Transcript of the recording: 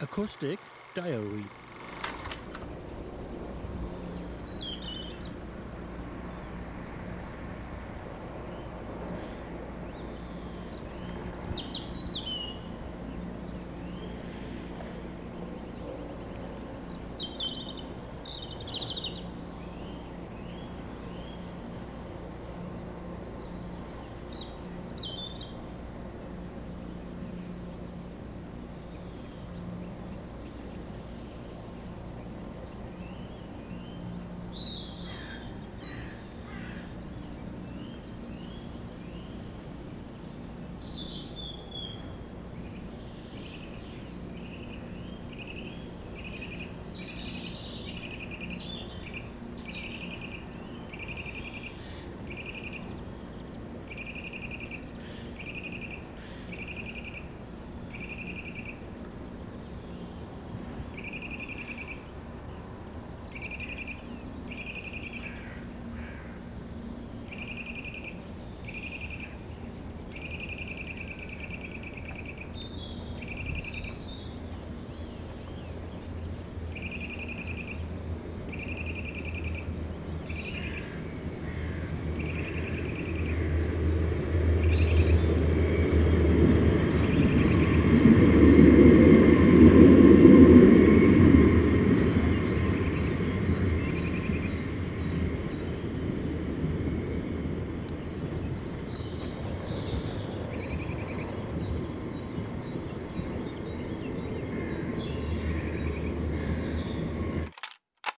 Acoustic Diary.